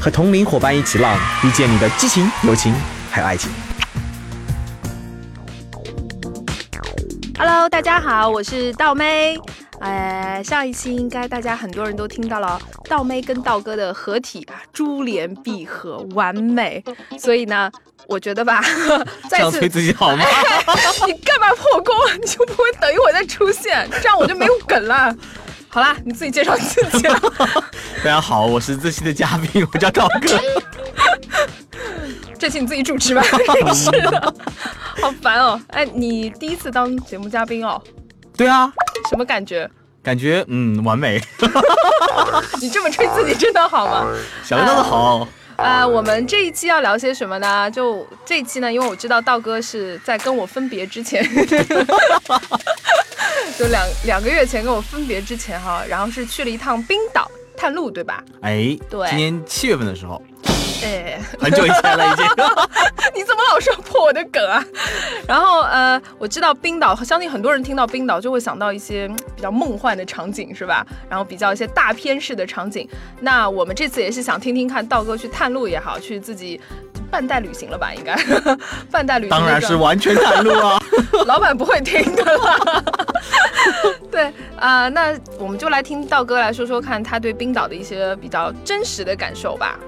和同龄伙伴一起浪，遇见你的激情、友情还有爱情。Hello，大家好，我是道妹。呃，上一期应该大家很多人都听到了道妹跟道哥的合体啊，珠联璧合，完美。所以呢，我觉得吧，再次自己好吗？你干嘛破功？你就不会等一会儿再出现，这样我就没有梗了。好啦，你自己介绍自己了。大家好，我是这期的嘉宾，我叫道哥。这期你自己主持吧。是的，好烦哦。哎，你第一次当节目嘉宾哦，对啊，什么感觉？感觉嗯完美，你这么吹自己真的好吗？想得到的好。呃，我们这一期要聊些什么呢？就这一期呢，因为我知道道哥是在跟我分别之前，就两两个月前跟我分别之前哈，然后是去了一趟冰岛探路，对吧？哎，对今年七月份的时候，哎，很久以前了已经。你怎么老说破我的梗啊？然后呃，我知道冰岛，相信很多人听到冰岛就会想到一些嗯比较梦幻的场景，是吧？然后比较一些大片式的场景。那我们这次也是想听听看道哥去探路也好，去自己半带旅行了吧？应该 半带旅行，当然是完全探路啊。老板不会听的啦。对啊、呃那我们就来听道哥来说说看他对冰岛的一些比较真实的感受吧。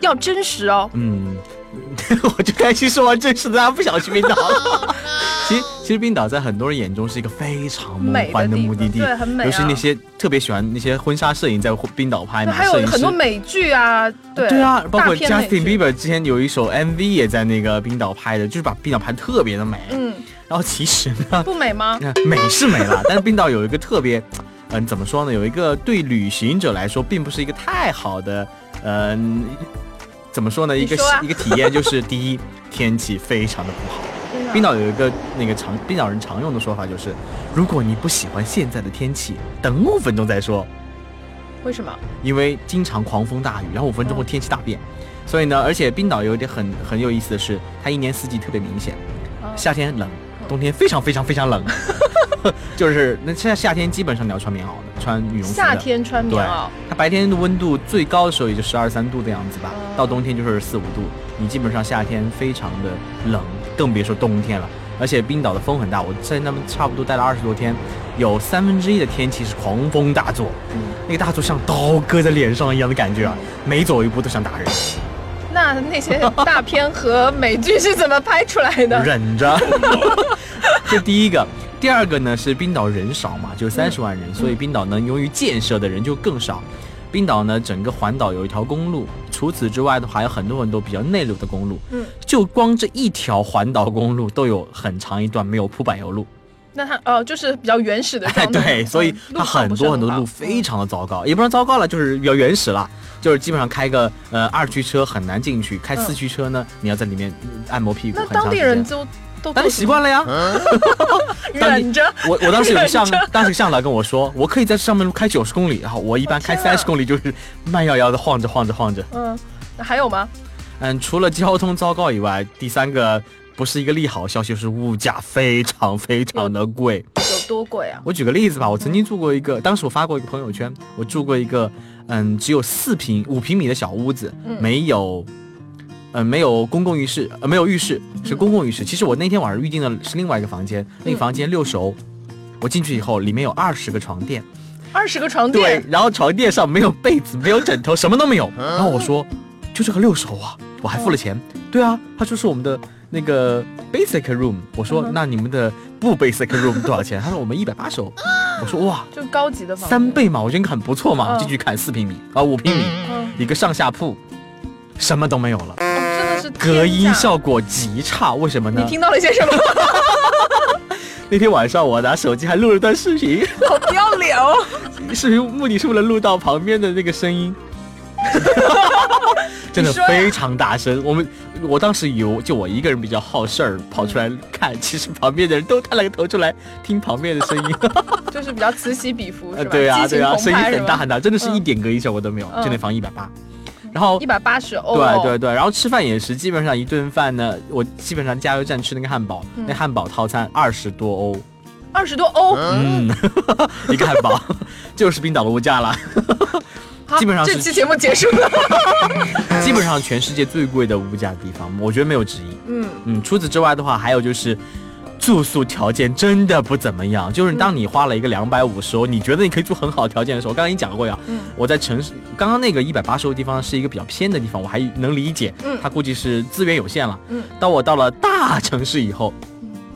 要真实哦，嗯，我就开心说完这事，大家不想去冰岛了。其实，其实冰岛在很多人眼中是一个非常梦幻的目的地，的地对很美啊尤其那些特别喜欢那些婚纱摄影，在冰岛拍嘛，还有很多美剧啊，对对啊，包括 Justin Bieber 之前有一首 MV 也在那个冰岛拍的，就是把冰岛拍得特别的美。嗯，然后其实呢，不美吗？那 美是美了，但是冰岛有一个特别，嗯、怎么说呢？有一个对旅行者来说，并不是一个太好的，嗯、怎么说呢？一个啊一个体验就是，第一，天气非常的不好。冰岛有一个那个常冰岛人常用的说法就是，如果你不喜欢现在的天气，等五分钟再说，为什么？因为经常狂风大雨，然后五分钟后天气大变。所以呢，而且冰岛有一点很很有意思的是，它一年四季特别明显，哦夏天冷，冬天非常非常非常冷，就是那现在夏天基本上你要穿棉袄的，穿羽绒服的。夏天穿棉袄，，它白天的温度最高的时候也就十二三度的样子吧，哦到冬天就是四五度。你基本上夏天非常的冷，更别说冬天了。而且冰岛的风很大，我在那边差不多待了二十多天，有三分之一的天气是狂风大作，嗯那个大作像刀割在脸上一样的感觉啊，每走一步都想打人，那那些大片和美剧是怎么拍出来的？忍着。这第一个，第二个呢是冰岛人少嘛，就三十万人，所以冰岛能用于建设的人就更少。冰岛呢，整个环岛有一条公路，除此之外的话，还有很多很多比较内陆的公路。嗯，就光这一条环岛公路都有很长一段没有铺柏油路。那它哦，就是比较原始的哎，对，所以嗯它很多很多路非。常的糟糕，也不是糟糕了，就是比较原始了。就是基本上开个呃二驱车很难进去，开四驱车呢，你要在里面按摩屁股那。当地人就都当地习惯了呀。忍着。我我当时有个向当时向导跟我说，我可以在上面开九十公里，然后我一般开三十公里，就是慢摇摇的晃着晃着晃着。嗯，那还有吗？嗯，除了交通糟糕以外，第三个不是一个利好消息，就是物价非常非常的贵。有多贵啊？我举个例子吧，我曾经住过一个，当时我发过一个朋友圈，我住过一个，嗯，只有四平五平米的小屋子，嗯没有，嗯，没有公共浴室，呃，没有浴室，是公共浴室。其实我那天晚上预定的是另外一个房间，那个房间六熟，我进去以后，里面有二十个床垫，二十个床垫对，，然后床垫上没有被子，没有枕头，什么都没有。然后我说，就这个六熟啊，我还付了钱。对啊，他说是我们的那个 basic room。我说、嗯那你们的不 basic room 多少钱？他说我们一百八十欧。我说哇，就高级的房三。倍嘛，我觉得很不错嘛。嗯进去看四平米啊，五平米，嗯，一个上下铺，什么都没有了，是隔音效果极差。为什么呢你？听到了些什么？那天晚上我拿手机还录了段视频，好不要脸哦！视频目的是为了录到旁边的那个声音。真的非常大声。我们我当时以为就我一个人比较好事儿，跑出来看，其实旁边的人都探了个头出来听旁边的声音。就是比较此起彼伏，是吧？呃对啊对啊，声音很大很大，真的是一嗯点隔音效果都没有，嗯就那房一百八。然后一百八十欧。对对对，然后吃饭也是，基本上一顿饭呢，我基本上加油站吃那个汉堡，嗯那汉堡套餐二十多欧，二十多欧，嗯，一个汉堡就是冰岛的物价了，基本上这期节目结束了。基本上全世界最贵的物价地方，我觉得没有之一。嗯嗯，除此之外的话，还有就是。住宿条件真的不怎么样，就是当你花了一个两百五十欧，你觉得你可以住很好的条件的时候，我刚刚已经讲过呀。嗯。我在城市，刚刚那个一百八十欧的地方是一个比较偏的地方，我还能理解，嗯。它估计是资源有限了。嗯。当我到了大城市以后，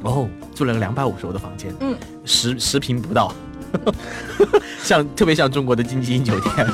哦，住了个两百五十欧的房间，嗯，十十平不到，像特别像中国的经济型酒店，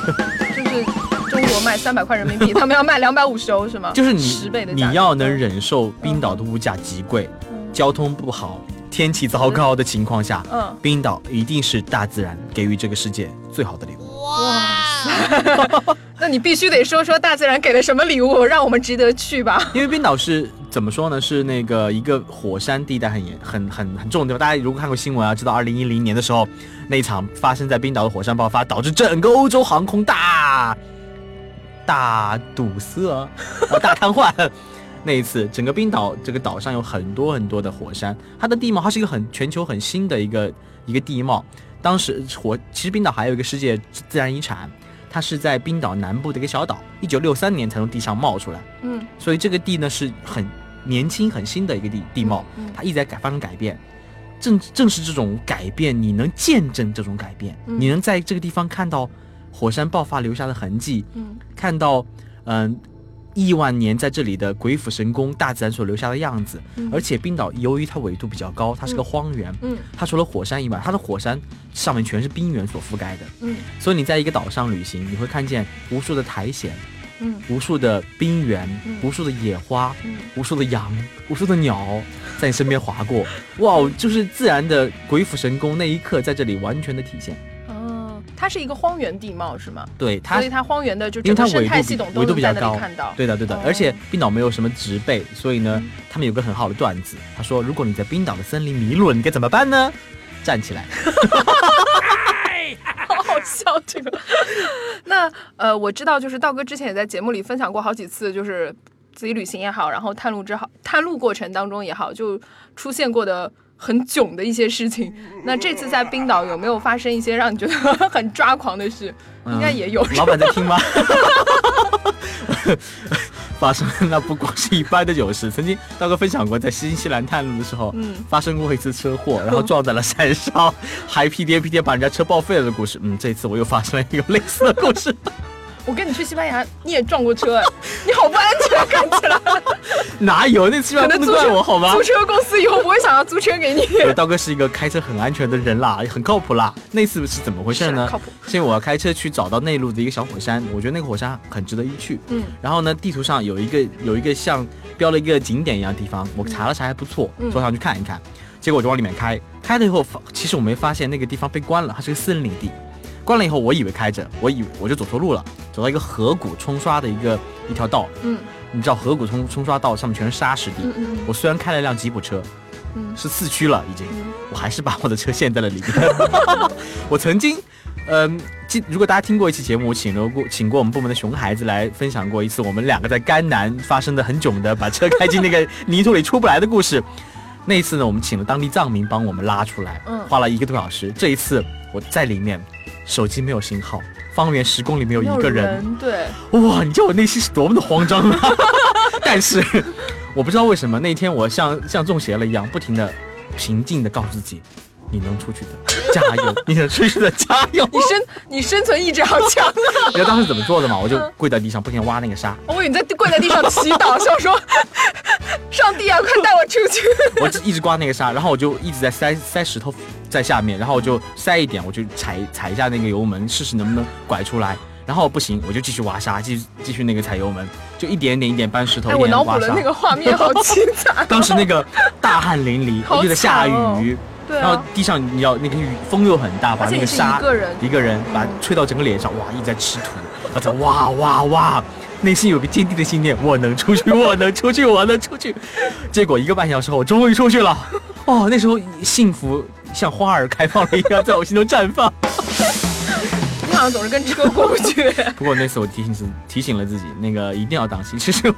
就是中国卖三百块人民币，他们要卖两百五十欧是吗？就是你十倍的你要能忍受冰岛的物价极贵，嗯交通不好、天气糟糕的情况下，嗯冰岛一定是大自然给予这个世界最好的礼物。哇那你必须得说说大自然给了什么礼物，让我们值得去吧？因为冰岛是怎么说呢？是那个一个火山地带很严、很很很重的地方。大家如果看过新闻啊，知道二零一零年的时候，那场发生在冰岛的火山爆发，导致整个欧洲航空大大堵塞、啊、大瘫痪。那一次，整个冰岛这个岛上有很多很多的火山，它的地貌它是一个很全球很新的一个一个地貌。当时火其实冰岛还有一个世界自然遗产，它是在冰岛南部的一个小岛，一九六三年才从地上冒出来。嗯所以这个地呢是很年轻、很新的一个地地貌它一直在改发生改变。正正是这种改变，你能见证这种改变，嗯你能在这个地方看到火山爆发留下的痕迹，嗯看到嗯、亿万年在这里的鬼斧神工，大自然所留下的样子。嗯。而且冰岛由于它纬度比较高，它是个荒原，嗯。它除了火山以外，它的火山上面全是冰原所覆盖的。嗯。所以你在一个岛上旅行，你会看见无数的苔藓，嗯。无数的冰原，嗯。无数的野花，嗯。无数的羊，无数的鸟在你身边划过，哇，哦，就是自然的鬼斧神工，那一刻在这里完全的体现。哦，它是一个荒原地貌是吗？对它所以，它荒原的就因为它整个生态系统都纬度比较高能在那里看到。对的对的哦，而且冰岛没有什么植被，所以呢嗯，他们有个很好的段子，他说，如果你在冰岛的森林迷路了，你该怎么办呢？站起来。好好笑这个。那呃，我知道，就是道哥之前也在节目里分享过好几次，就是自己旅行也好，然后探路之好，探路过程当中也好，就出现过的很囧的一些事情。那这次在冰岛有没有发生一些让你觉得很抓狂的事？应该也有。嗯老板在听吗？发生那不光是一般的糗事，曾经大哥分享过，在新西兰探路的时候，嗯发生过一次车祸，然后撞在了山上，还屁颠屁颠把人家车报废了的故事。嗯，这次我又发生了一个类似的故事。我跟你去西班牙，你也撞过车，哎 你好不安全，看起来。哪有？那起码不能可能租车怪我好吗租？车公司以后不会想要租车给你。呃道哥是一个开车很安全的人啦，也很靠谱啦。那次是怎么回事呢靠谱？是因为我要开车去找到内陆的一个小火山，我觉得那个火山很值得一去。嗯然后呢，地图上有一个有一个像标了一个景点一样的地方，我查了查还不错，嗯说想去看一看。结果我就往里面开，开了以后发，其实我没发现那个地方被关了，它是个私人领地。关了以后，我以为开着，我以为我就走错路了，走到一个河谷冲刷的一个一条道。嗯你知道河谷冲冲刷道上面全是沙石地。嗯嗯我虽然开了一辆吉普车，嗯是四驱了已经，嗯我还是把我的车陷在了里面。我曾经，嗯、记如果大家听过一期节目，我请了过请过我们部门的熊孩子来分享过一次我们两个在甘南发生的很囧的把车开进那个 泥土里出不来的故事。那一次呢，我们请了当地藏民帮我们拉出来，嗯花了一个多小时。这一次我在里面，手机没有信号，方圆十公里没有一个人，人，对，哇，你知道我内心是多么的慌张啊！但是我不知道为什么那天我像像中邪了一样，不停的平静的告诉自己，你能出去的，加油，你能出去的，加油！你生你生存意志好强啊！你知道当时怎么做的吗？我就跪在地上，不停地挖那个沙，我以为你在跪在地上祈祷，想说 上帝啊，快带我出去！我就一直刮那个沙，然后我就一直在塞塞石头在下面，然后我就塞一点，我就踩踩一下那个油门，试试能不能拐出来。然后不行，我就继续挖沙，继续继续那个踩油门，就一点点一点搬石头，哎，一我脑补点点挖沙。了那个画面，好凄惨。当时那个大汗淋漓，好又在下雨，对然后啊，地上你要那个雨风又很大，把那个沙一个人一个人把吹到整个脸上，哇，一直在吃土，哇哇哇，内心有个坚定的信念，我能出去，我能出去，我能出去。结果一个半小时后，我终于出去了。哦，那时候幸福像花儿开放了一样，在我心中绽放。你好像总是跟车过不去。不过那次我提醒自提醒了自己，那个一定要当心。其实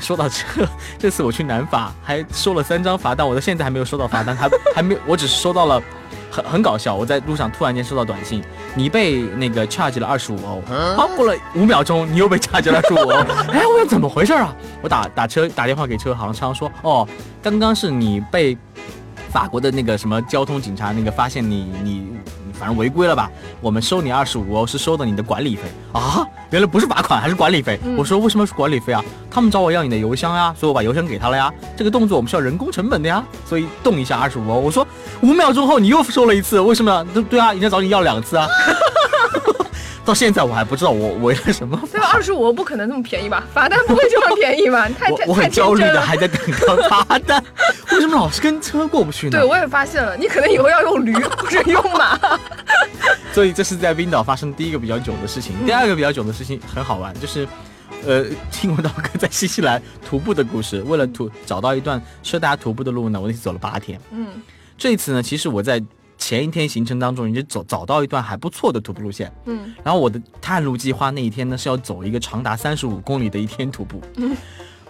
说到车，这次我去南法还收了三张罚单，我到现在还没有收到罚单，还 还没，我只是收到了。很很搞笑，我在路上突然间收到短信，你被那个 charge 了二十五欧，好过了五秒钟，你又被 charge 了二十五欧，哎，我说怎么回事啊？我打打车打电话给车行，车行说，哦，刚刚是你被法国的那个什么交通警察那个发现你你。反正违规了吧？我们收你二十五欧，是收的你的管理费啊！原来不是罚款，还是管理费。我说为什么是管理费啊？他们找我要你的邮箱呀，所以我把邮箱给他了呀。这个动作我们需要人工成本的呀，所以动一下二十五欧。我说五秒钟后你又收了一次，为什么？对对啊，人家找你要两次啊。到现在我还不知道我为了什么。对，二十五不可能那么便宜吧？罚单不会这么便宜吧？太太我很焦虑的，还在等到罚单。为什么老是跟车过不去呢？对，我也发现了，你可能以后要用驴或者用马。所以这是在冰岛发生第一个比较囧的事情。第二个比较囧的事情很好玩，就是，呃，听闻到哥在新西兰徒步的故事。为了徒找到一段适合大家徒步的路呢，我那次走了八天。嗯，这一次呢，其实我在。前一天行程当中，你就走找到一段还不错的徒步路线。嗯，然后我的探路计划那一天呢是要走一个长达三十五公里的一天徒步。嗯，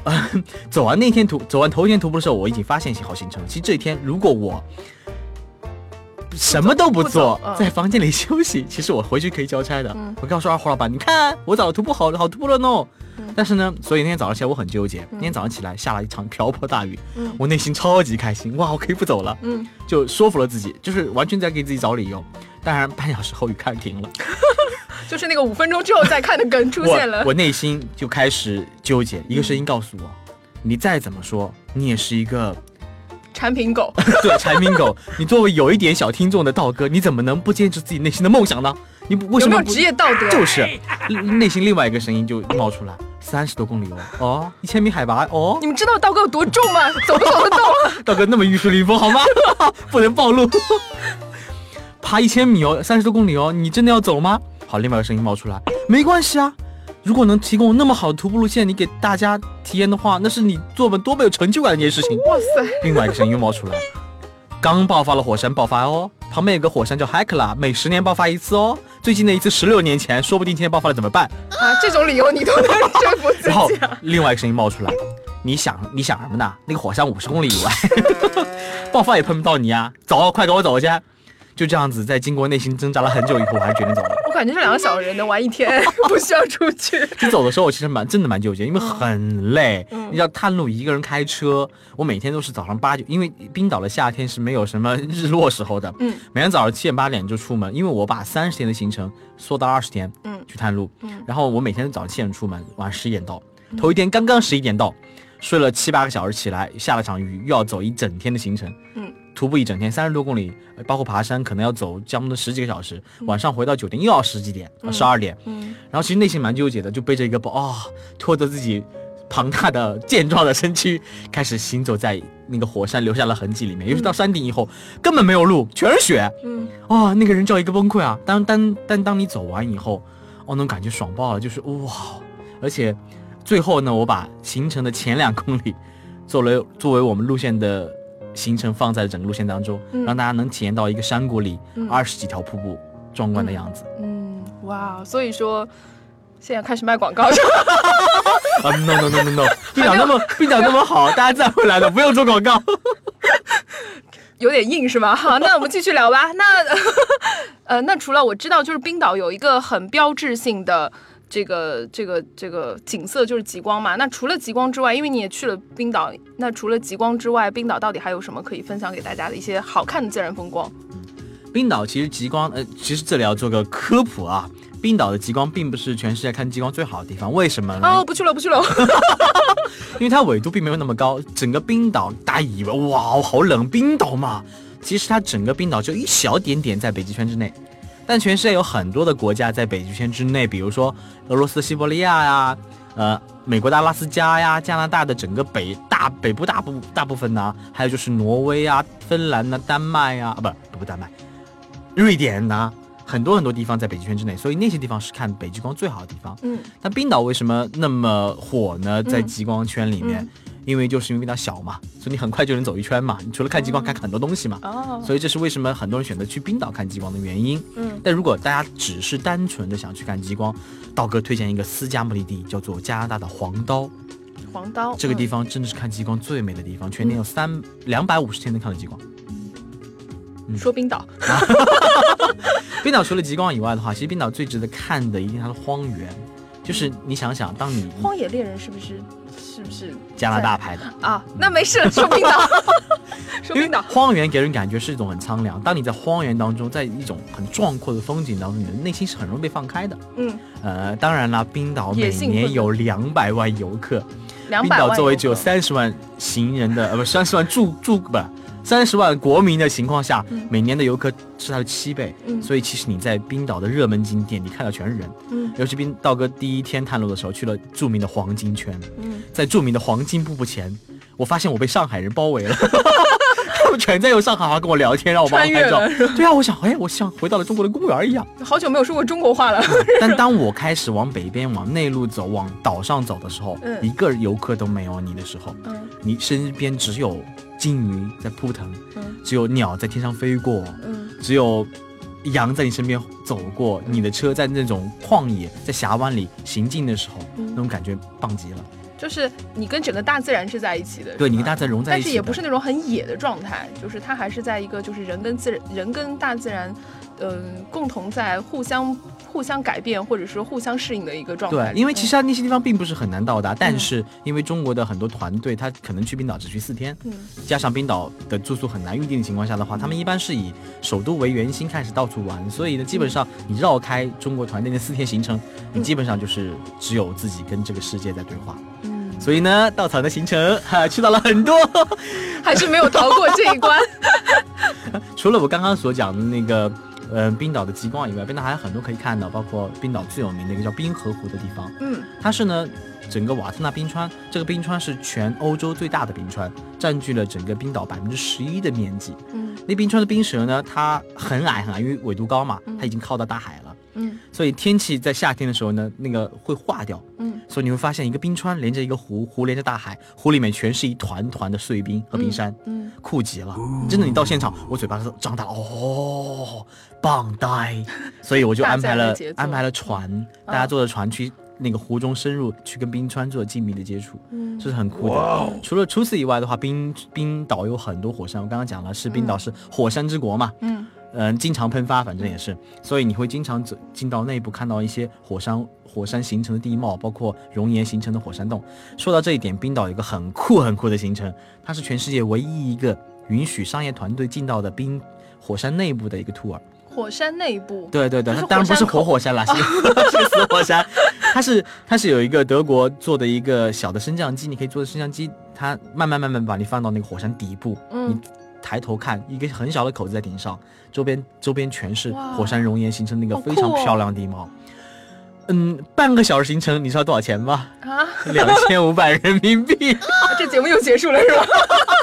走完那天徒走完头一天徒步的时候，我已经发现一好行程。其实这一天如果我什么都不做，在房间里休息，其实我回去可以交差的。我告诉二胡老板，你看我找徒步好好徒步了呢。但是呢，所以那天早上起来我很纠结。那天早上起来下了一场瓢泼大雨，我内心超级开心，哇，我可以不走了，嗯，就说服了自己，就是完全在给自己找理由。当然，半小时后雨开始停了，就是那个五分钟之后再看的梗出现了。我内心就开始纠结，一个声音告诉我，你再怎么说，你也是一个产品狗。对，产品狗，你作为有一点小听众的道哥，你怎么能不坚持自己内心的梦想呢？你为什么职业道德？就是内心另外一个声音就冒出来。三十多公里哦，哦，一千米海拔哦，你们知道道哥有多重吗？走不走得动？道哥那么玉树临风好吗？不能暴露。爬一千米哦，三十多公里哦，你真的要走吗？好，另外一个声音冒出来，没关系啊，如果能提供那么好的徒步路线，你给大家体验的话，那是你做本多么有成就感的一件事情。哇塞！另外一个声音又冒出来，刚爆发了火山爆发哦，旁边有个火山叫 Hekla，每十年爆发一次哦。最近的一次十六年前，说不定今天爆发了怎么办？啊，这种理由你都能说服自己。然后另外一个声音冒出来，你想你想什么呢？那个火山五十公里以外，爆发也碰不到你啊！走，快跟我走去。就这样子，在经过内心挣扎了很久以后，我还是决定走了。我感觉这两个小人能玩一天，不需要出去。就走的时候，我其实蛮真的蛮纠结，因为很累。你要探路，一个人开车，我每天都是早上八九，因为冰岛的夏天是没有什么日落时候的。嗯，每天早上七点八点就出门，因为我把三十天的行程缩到二十天，嗯，去探路。嗯，然后我每天早上七点出门，晚上十一点到。头一天刚刚十一点到，睡了七八个小时，起来下了场雨，又要走一整天的行程。嗯。徒步一整天，三十多公里，包括爬山，可能要走将近十几个小时。晚上回到酒店又要十几点，十二点。嗯，然后其实内心蛮纠结的，就背着一个包啊，拖着自己庞大的 健壮的身躯，开始行走在那个火山留下了痕迹里面。尤其到山顶以后，根本没有路，全是雪。嗯，哇，那个人叫一个崩溃啊！当当但当你走完以后，哦，那种感觉爽爆了，就是哇！而且最后呢，我把行程的前两公里，作为作为我们路线的。行程放在整个路线当中，让大家能体验到一个山谷里二十几条瀑布壮观的样子。嗯，哇，所以说现在开始卖广告。啊，no no no no no，冰岛那么冰岛那么好，大家再回来的不用做广告。有点硬是吗？好，那我们继续聊吧。那呃，那除了我知道，就是冰岛有一个很标志性的。这个这个这个景色就是极光嘛？那除了极光之外，因为你也去了冰岛，那除了极光之外，冰岛到底还有什么可以分享给大家的一些好看的自然风光？冰岛其实极光，呃，其实这里要做个科普啊，冰岛的极光并不是全世界看极光最好的地方，为什么呢？哦，不去了，不去了，因为它纬度并没有那么高，整个冰岛大家以为哇好冷，冰岛嘛，其实它整个冰岛就一小点点在北极圈之内。但全世界有很多的国家在北极圈之内，比如说俄罗斯西伯利亚呀，呃，美国的阿拉斯加呀，加拿大的整个北大北部大部大部分呢，还有就是挪威啊、芬兰呐、丹麦呀，啊不不丹麦，瑞典呐，很多很多地方在北极圈之内，所以那些地方是看北极光最好的地方。嗯那冰岛为什么那么火呢？在嗯极光圈里面，嗯因为就是因为冰岛小嘛，所以你很快就能走一圈嘛。你除了看极光，看很多东西嘛。哦，所以这是为什么很多人选择去冰岛看极光的原因。嗯但如果大家只是单纯的想去看极光，道哥推荐一个私家目的地，叫做加拿大的黄刀。黄刀这个地方方真的是看极光最美的地方，全年有三两百五十天能看到极光。说冰岛，冰岛除了极光以外的话，其实冰岛最值得看的一定是它的荒原。就是你想想，当你荒野猎人是不是是不是加拿大拍的，啊？那没事，说冰岛，说冰岛，荒原给人感觉是一种很苍凉。当你在荒原当中，在一种很壮阔的风景当中，你的内心是很容易被放开的。嗯，呃，当然啦，冰岛每年混有两百万游客，两百万冰岛作为只有三十万行人的呃不三十万住住不三十万国民的情况下，嗯每年的游客是它的七倍。嗯所以其实你在冰岛的热门景点，你看到全是人。嗯尤其冰道哥第一天探路的时候，去了著名的黄金圈，嗯，在著名的黄金瀑布前，我发现我被上海人包围了。他们全在用上海话跟我聊天，让我帮他穿越拍照。对啊，我想，哎，我像回到了中国的公园一样。好久没有说过中国话了，但当我开始往北边、往内陆走、往岛上走的时候，嗯一个游客都没有你的时候，嗯你身边只有金鱼在扑腾，嗯。只有鸟在天上飞过，嗯。只有羊在你身边走过，你的车在那种旷野、在峡湾里行进的时候，嗯。那种感觉棒极了。就是你跟整个大自然是在一起的，对你跟大自然融在一起，但是也不是那种很野的状态，就是它还是在一个就是人跟自然、人跟大自然，嗯、共同在互相互相改变或者说互相适应的一个状态对，因为其实那些地方并不是很难到达，但是因为中国的很多团队，他可能去冰岛只去四天，嗯加上冰岛的住宿很难预定的情况下的话，他们一般是以首都为圆心开始到处玩，所以呢，基本上你绕开中国团队那四天行程，你基本上就是只有自己跟这个世界在对话。嗯，所以呢，稻草的行程哈、去到了很多，还是没有逃过这一关。除了我刚刚所讲的那个。呃，冰岛的极光以外，冰岛还有很多可以看到，包括冰岛最有名的一个叫冰河湖的地方。嗯它是呢，整个瓦特纳冰川，这个冰川是全欧洲最大的冰川，占据了整个冰岛百分之十一的面积。嗯那冰川的冰舌呢，它很矮很矮，因为纬度高嘛，嗯它已经靠到大海了，嗯所以天气在夏天的时候呢，那个会化掉。嗯所以你会发现一个冰川连着一个湖，湖连着大海，湖里面全是一团团的碎冰和冰山，嗯酷极了。真的，你到现场，我嘴巴都张大了，哦，棒呆。所以我就安排了安排了船，大家坐着船去那个湖中深入，去跟冰川做紧密的接触。嗯这是很酷的。除了除此以外的话，冰冰岛有很多火山，我刚刚讲了，是冰岛是火山之国嘛，嗯嗯、经常喷发，反正也是，所以你会经常走进到内部看到一些火山火山形成的地貌，包括熔岩形成的火山洞。说到这一点，冰岛有一个很酷很酷的行程，它是全世界唯一一个允许商业团队进到的冰火山内部的一个 tour。火山内部。对对对，它当然不是活火山啦，是 是死火山。它是它是有一个德国做的一个小的升降机，你可以坐着升降机，它慢慢慢慢把你放到那个火山底部，嗯你抬头看一个很小的口子在顶上，周边周边全是火山熔岩形成那个好酷哦非常漂亮的地貌。嗯，半个小时行程，你知道多少钱吗？啊，两千五百人民币。这节目又结束了是吧？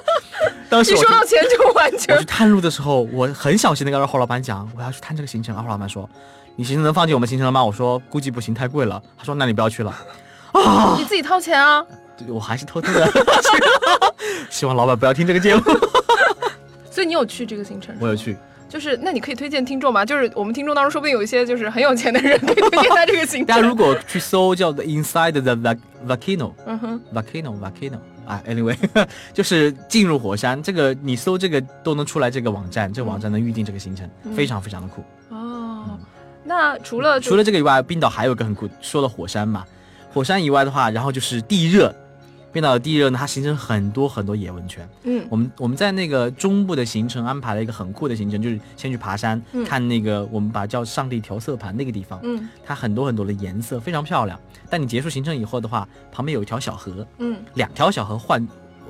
当时我去一说到钱就完全我去探路的时候，我很小心的跟二号老板讲，我要去探这个行程。二号老板说：“你行程能放进我们行程了吗？”我说：“估计不行，太贵了。”他说：“那你不要去了。啊 你自己掏钱啊。对”我还是偷偷的希望老板不要听这个节目。所以你有去这个行程？我有去，就是，那你可以推荐听众吗？就是我们听众当中，说不定有一些就是很有钱的人，可以推荐他这个行程。大家如果去搜叫 The Inside the Volcano。嗯哼，volcano volcano 啊，anyway，就是进入火山，这个你搜这个都能出来这个网站，这个网站能预定这个行程，嗯非常非常的酷。哦，那除了除了这个以外，冰岛还有一个很酷，说了火山嘛，火山以外的话，然后就是地热。冰岛的地热呢，它形成很多很多野温泉。嗯我们我们在那个中部的行程安排了一个很酷的行程，就是先去爬山，嗯看那个我们把叫上帝调色盘那个地方，嗯它很多很多的颜色，非常漂亮。但你结束行程以后的话，旁边有一条小河，嗯两条小河换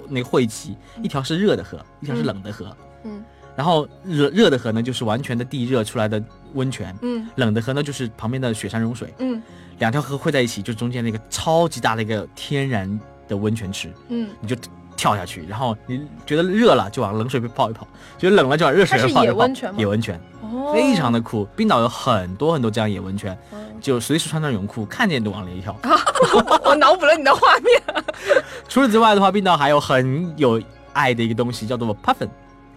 那个汇集，一条是热的河，一条是冷的河。嗯然后热热的河呢，就是完全的地热出来的温泉；嗯冷的河呢，就是旁边的雪山融水。嗯两条河汇在一起，就中间那个超级大的一个天然的温泉池，嗯，你就跳下去，然后你觉得热了就往冷水里泡一泡，觉得冷了就往热水里泡一泡。是野温泉野温泉，哦非常的酷。冰岛有很多很多这样野温泉，嗯就随时穿上泳裤，看见就往里跳。我脑补了你的画面。除此之外的话，冰岛还有很有爱的一个东西，叫做 puffin，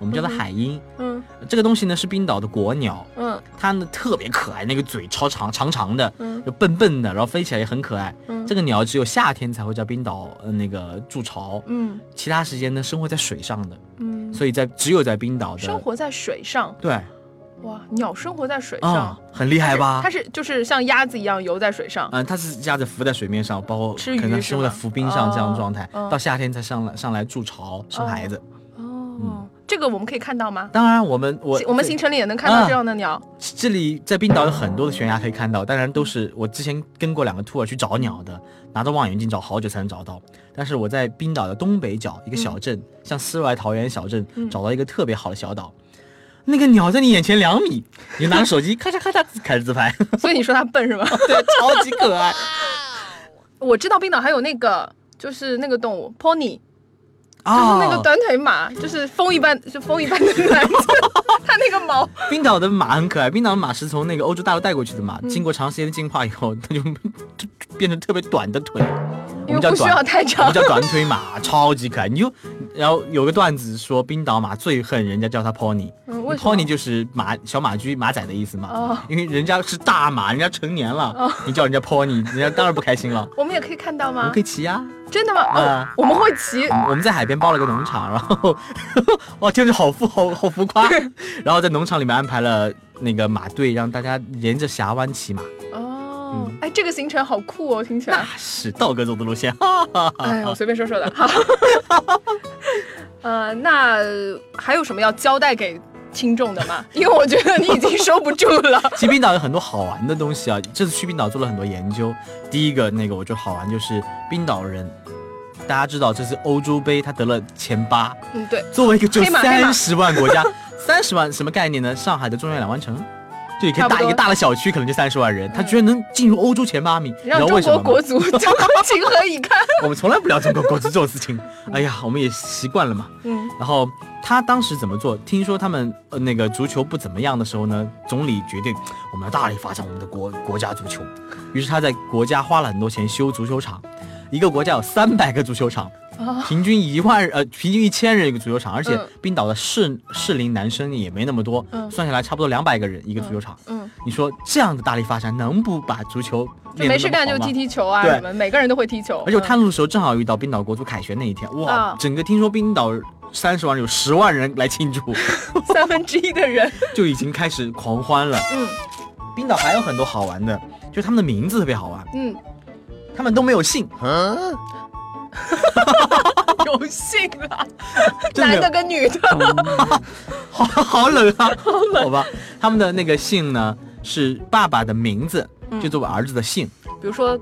我们叫它海鹰。嗯这个东西呢是冰岛的国鸟，嗯它呢特别可爱，那个嘴超长长长的，嗯就笨笨的，然后飞起来也很可爱。嗯这个鸟只有夏天才会在冰岛呃那个筑巢，嗯其他时间呢生活在水上的，嗯，所以在只有在冰岛的生活在水上，对哇，鸟生活在水啊、上。很厉害吧它？是就是像鸭子一样游在水上，嗯，它是鸭子浮在水面上，包括可能生活在浮冰上这样的哦状态，哦到夏天才上来上来筑巢生孩子。哦，这个我们可以看到吗？当然，我们我我们行程里也能看到啊这样的鸟。这里在冰岛有很多的悬崖可以看到，当然都是我之前跟过两个 tour 去找鸟的，拿着望远镜找好久才能找到。但是我在冰岛的东北角一个小镇，像世外桃源小镇，找到一个特别好的小岛。那个鸟在你眼前两米，你拿着手机咔嚓咔嚓开始自拍，所以你说它笨是吧？对，超级可爱我知道冰岛还有那个，就是那个动物 pony，就是啊！那个短腿马，就是风一般，就风一般的男子，它那个毛，冰岛的马很可爱，冰岛的马是从那个欧洲大陆带过去的马，嗯经过长时间的进化以后，它就变成特别短的腿。我们叫短要太长我们。叫短腿马，超级可爱。你就，然后有个段子说冰岛马最恨人家叫它 pony，pony 就是马小马驹马仔的意思嘛。哦因为人家是大马，人家成年了，你叫人家 pony，人家当然不开心了。我们也可以看到吗我们可？以骑呀、真的吗？哦啊，我们会骑。我们在海边包了个农场，然后 哇，听着好浮好好浮夸。然后在农场里面安排了那个马队，让大家沿着峡湾骑马，哦，哎，这个行程好酷哦，听起来那。是道哥走的路线。哈哈哈哎，我随便说说的。好，呃，那还有什么要交代给听众的吗？因为我觉得你已经收不住了。其实冰岛有很多好玩的东西啊，这次去冰岛做了很多研究。第一个那个我觉得好玩就是冰岛人，大家知道这次欧洲杯他得了前八，嗯，对，作为一个只有黑马黑马三十万国家，三十万什么概念呢？上海的中原两湾城，就你可以大一个大的小区可能就三十万人，他居然能进入欧洲前八名，你知让中道为什么吗？国 国足就情何以堪？我们从来不聊中国国足这种事情，哎呀，我们也习惯了嘛。嗯然后他当时怎么做？听说他们呃那个足球不怎么样的时候呢，总理决定我们要大力发展我们的国国家足球。于是他在国家花了很多钱修足球场，一个国家有三百个足球场，啊，平均一万呃平均一千人一个足球场，而且嗯。冰岛的适适龄男生也没那么多，嗯。算下来差不多两百个人一个足球场。嗯，你说这样的大力发展，能不把足球就没事干就踢踢球啊对。什么，每个人都会踢球。而且我探路的时候正好遇到冰岛国足凯旋那一天，哇，啊。整个听说冰岛三十万有十万人来庆祝，嗯 三分之一的人，就已经开始狂欢了。嗯。冰岛还有很多好玩的，就他们的名字特别好玩，嗯，他们都没有姓，有姓了，真的男的跟女的。好好冷啊，好吧，他们的那个姓呢是爸爸的名字，嗯。就作为儿子的姓。比如说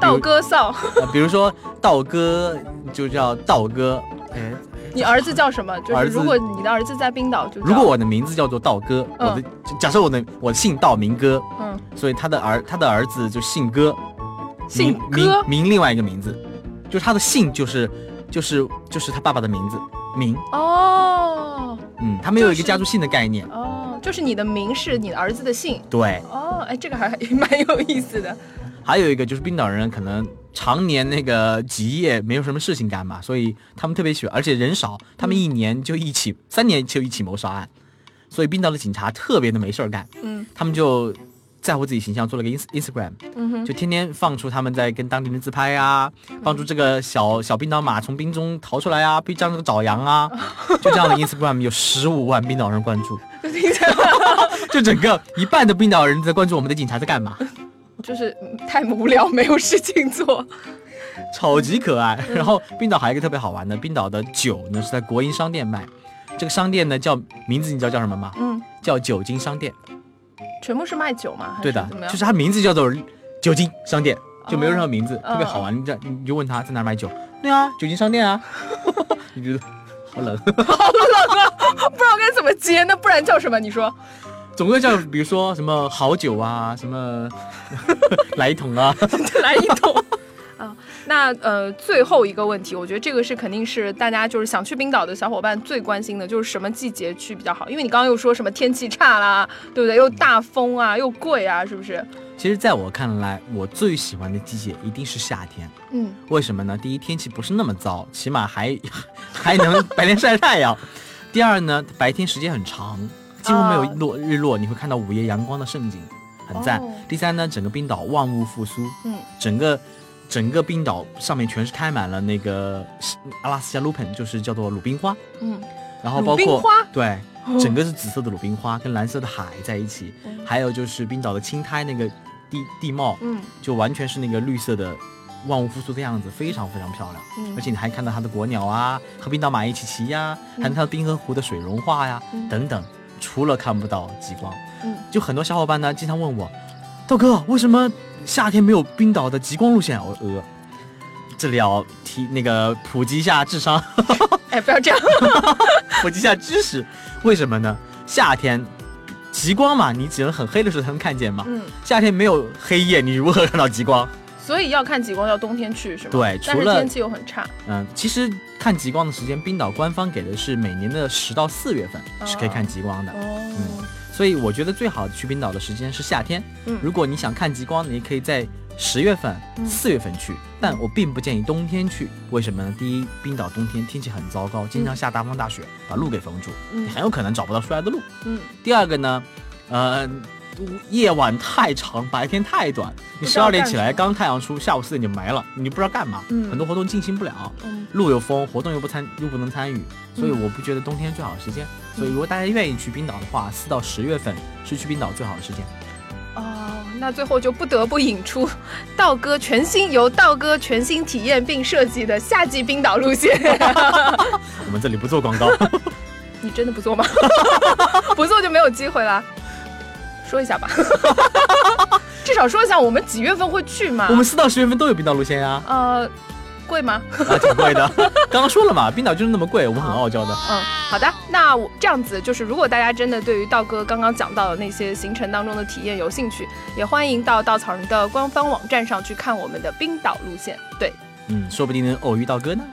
道哥嫂，呃，比如说道哥就叫道哥，哎，你儿子叫什么？就儿子是如果你的儿子在冰岛，就叫。如果我的名字叫做道哥，我的假设我的我姓道名哥，嗯。所以他的儿他的儿子就姓哥，姓名名另外一个名字，就是他的姓就是就是就是他爸爸的名字名，哦嗯，他没有一个家族姓的概念，哦，就是你的名是你的儿子的姓。对。哦，哎，这个还蛮有意思的。还有一个就是冰岛人可能常年那个极夜没有什么事情干嘛，所以他们特别喜欢，而且人少，他们一年就一起，三年就一起谋杀案，所以冰岛的警察特别的没事儿干，嗯他们就在乎自己形象，做了个 ins Instagram，嗯，就天天放出他们在跟当地人自拍啊，帮助这个小小冰岛马从冰中逃出来啊，被这样的找羊啊，就这样的 Instagram 有十五万冰岛人关注，就整个一半的冰岛人在关注我们的警察在干嘛。就是嗯太无聊，没有事情做。超级可爱。然后冰岛还有一个特别好玩的，冰岛的酒呢是在国营商店卖，这个商店呢叫名字你知道叫什么吗？嗯，叫酒精商店。全部是卖酒吗？对的？就是它名字叫做酒精商店，就没有任何名字，哦特别好玩。你这你就问他在哪买酒，对啊，酒精商店啊。你觉得好冷？好冷啊，不知道该怎么接。那不然叫什么？你说？总归叫比如说什么好酒啊，什么 来一桶啊。来一桶啊，那呃，最后一个问题，我觉得这个是肯定是大家就是想去冰岛的小伙伴最关心的，就是什么季节去比较好？因为你刚刚又说什么天气差啦，对不对？又大风啊，又贵啊，是不是？其实，在我看来，我最喜欢的季节一定是夏天。嗯，为什么呢？第一，天气不是那么糟，起码还 还能白天晒太阳。第二呢，白天时间很长，几乎没有落日落，你会看到午夜阳光的盛景，很赞。哦第三呢，整个冰岛万物复苏，嗯，整个整个冰岛上面全是开满了那个阿拉斯加 lupin，就是叫做鲁冰花，嗯，然后包括花？对，哦。整个是紫色的鲁冰花跟蓝色的海在一起，嗯。还有就是冰岛的青苔那个地地貌，嗯。就完全是那个绿色的万物复苏的样子，非常非常漂亮。嗯。而且你还看到它的国鸟啊，和冰岛马一起骑呀，还有它的冰河湖的水融化呀，嗯。等等。除了看不到极光，嗯。就很多小伙伴呢经常问我，豆哥为什么夏天没有冰岛的极光路线？我呃，这里要提那个普及一下智商，哎，不要这样，普及一下知识。为什么呢？夏天极光嘛，你只能很黑的时候才能看见嘛。嗯，夏天没有黑夜，你如何看到极光？所以要看极光要冬天去是吗？对除了但是天气又很差，嗯，其实看极光的时间，冰岛官方给的是每年的十到四月份是可以看极光的。哦，所以我觉得最好去冰岛的时间是夏天。嗯如果你想看极光，你可以在十月份、嗯四月份去，但我并不建议冬天去。为什么呢？第一，冰岛冬天天气很糟糕，经常下大风大雪，把路给封住，嗯你很有可能找不到出来的路。嗯，第二个呢，呃，夜晚太长，白天太短，你十二点起来，刚太阳出，下午四点就没了，你不知道干嘛，嗯很多活动进行不了。嗯路有风，活动又不参又不能参与，所以我不觉得冬天最好的时间。所以如果大家愿意去冰岛的话，四到十月份是去冰岛最好的时间。哦，那最后就不得不引出 道哥全新由道哥全新体验并设计的夏季冰岛路线。我们这里不做广告，你真的不做吗？不做就没有机会了。说一下吧，至少说一下我们几月份会去嘛？我们四到十月份都有冰岛路线呀，呃，贵吗？啊，挺贵的。刚刚说了嘛，冰岛就是那么贵，我们很傲娇的。嗯，好的，那我这样子就是，如果大家真的对于道哥刚刚讲到的那些行程当中的体验有兴趣，也欢迎到稻草人的官方网站上去看我们的冰岛路线。对，嗯，说不定能偶遇道哥呢。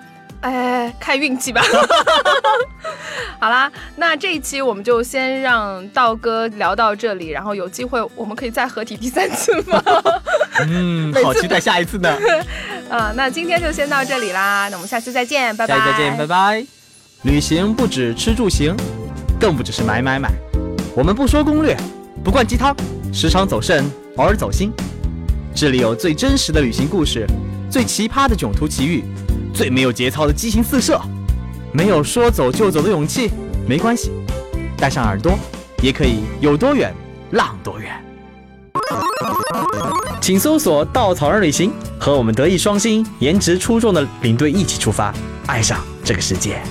哎，看运气吧。好啦，那这一期我们就先让道哥聊到这里，然后有机会我们可以再合体第三次吗？嗯 好期待下一次呢。啊，那今天就先到这里啦，那我们下期再见，拜拜。下期再见，拜拜。旅行不止吃住行，更不只是买买买。我们不说攻略，不灌鸡汤，时常走肾，偶尔走心。这里有最真实的旅行故事，最奇葩的囧途奇遇，最没有节操的激情四射。没有说走就走的勇气，没关系，带上耳朵，也可以有多远浪多远。请搜索“稻草人旅行”，和我们德艺双馨、颜值出众的领队一起出发，爱上这个世界。